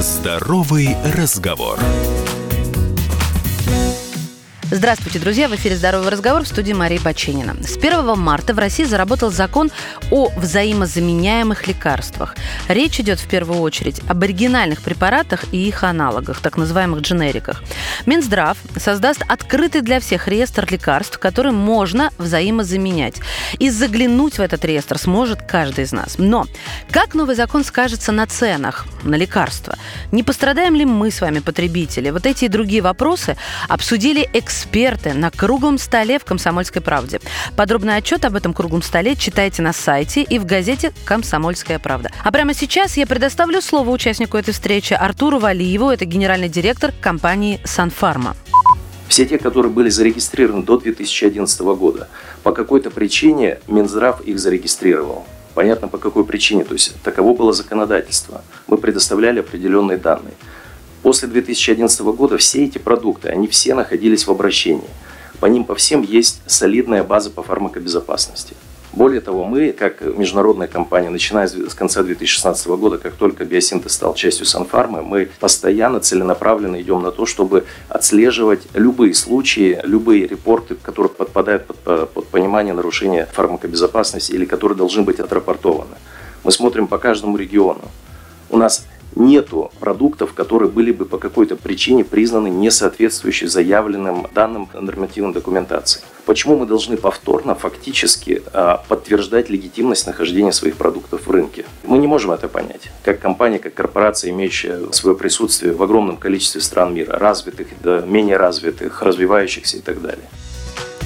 Здоровый разговор. Здравствуйте, друзья! В эфире «Здоровый разговор» в студии Марии Баченина. С 1 марта в России заработал закон о взаимозаменяемых лекарствах. Речь идет в первую очередь об оригинальных препаратах и их аналогах, так называемых дженериках. Минздрав создаст открытый для всех реестр лекарств, которые можно взаимозаменять. И заглянуть в этот реестр сможет каждый из нас. Но как новый закон скажется на ценах на лекарства? Не пострадаем ли мы с вами, потребители? Вот эти и другие вопросы обсудили эксперты эксперты на круглом столе в «Комсомольской правде». Подробный отчет об этом круглом столе читайте на сайте и в газете «Комсомольская правда». А прямо сейчас я предоставлю слово участнику этой встречи Артуру Валиеву, это генеральный директор компании «Санфарма». Все те, которые были зарегистрированы до 2011 года, по какой-то причине Минздрав их зарегистрировал. Понятно, по какой причине. То есть таково было законодательство. Мы предоставляли определенные данные. После 2011 года все эти продукты, они все находились в обращении. По ним по всем есть солидная база по фармакобезопасности. Более того, мы, как международная компания, начиная с конца 2016 года, как только биосинтез стал частью Санфармы, мы постоянно целенаправленно идем на то, чтобы отслеживать любые случаи, любые репорты, которые подпадают под, под понимание нарушения фармакобезопасности или которые должны быть отрапортованы. Мы смотрим по каждому региону. У нас нету продуктов, которые были бы по какой-то причине признаны несоответствующими заявленным данным нормативной документации. Почему мы должны повторно, фактически а, подтверждать легитимность нахождения своих продуктов в рынке? Мы не можем это понять. Как компания, как корпорация, имеющая свое присутствие в огромном количестве стран мира, развитых, да, менее развитых, развивающихся и так далее.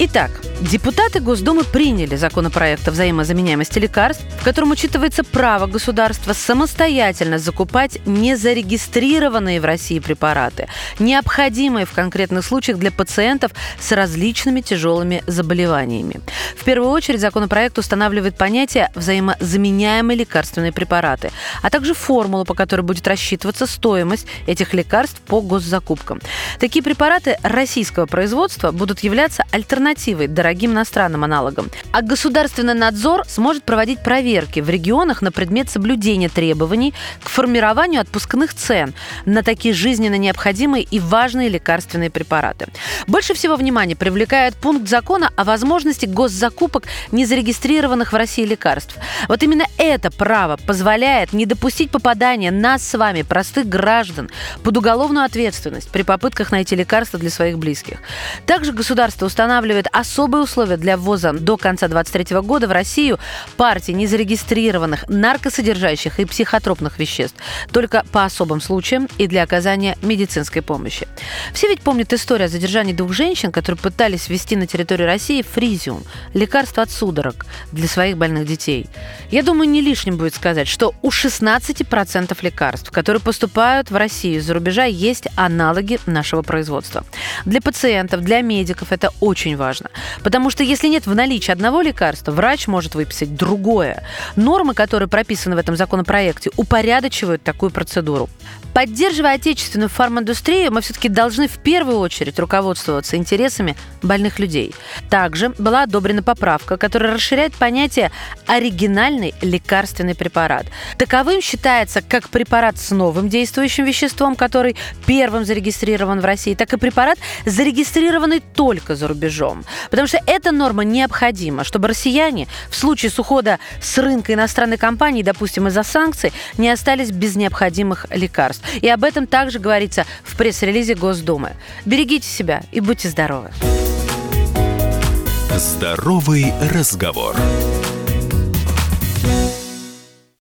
Итак, депутаты Госдумы приняли законопроект о взаимозаменяемости лекарств, в котором учитывается право государства самостоятельно закупать незарегистрированные в России препараты, необходимые в конкретных случаях для пациентов с различными тяжелыми заболеваниями. В первую очередь законопроект устанавливает понятие взаимозаменяемые лекарственные препараты, а также формулу, по которой будет рассчитываться стоимость этих лекарств по госзакупкам. Такие препараты российского производства будут являться альтернативой альтернативой дорогим иностранным аналогам. А государственный надзор сможет проводить проверки в регионах на предмет соблюдения требований к формированию отпускных цен на такие жизненно необходимые и важные лекарственные препараты. Больше всего внимания привлекает пункт закона о возможности госзакупок незарегистрированных в России лекарств. Вот именно это право позволяет не допустить попадания нас с вами, простых граждан, под уголовную ответственность при попытках найти лекарства для своих близких. Также государство устанавливает устанавливает особые условия для ввоза до конца 2023 года в Россию партий незарегистрированных наркосодержащих и психотропных веществ только по особым случаям и для оказания медицинской помощи. Все ведь помнят историю о задержании двух женщин, которые пытались ввести на территорию России фризиум, лекарство от судорог для своих больных детей. Я думаю, не лишним будет сказать, что у 16% лекарств, которые поступают в Россию из-за рубежа, есть аналоги нашего производства. Для пациентов, для медиков это очень важно важно. Потому что если нет в наличии одного лекарства, врач может выписать другое. Нормы, которые прописаны в этом законопроекте, упорядочивают такую процедуру. Поддерживая отечественную фарминдустрию, мы все-таки должны в первую очередь руководствоваться интересами больных людей. Также была одобрена поправка, которая расширяет понятие «оригинальный лекарственный препарат». Таковым считается как препарат с новым действующим веществом, который первым зарегистрирован в России, так и препарат, зарегистрированный только за рубежом. Потому что эта норма необходима, чтобы россияне в случае с ухода с рынка иностранной компании, допустим, из-за санкций, не остались без необходимых лекарств. И об этом также говорится в пресс-релизе Госдумы. Берегите себя и будьте здоровы. Здоровый разговор.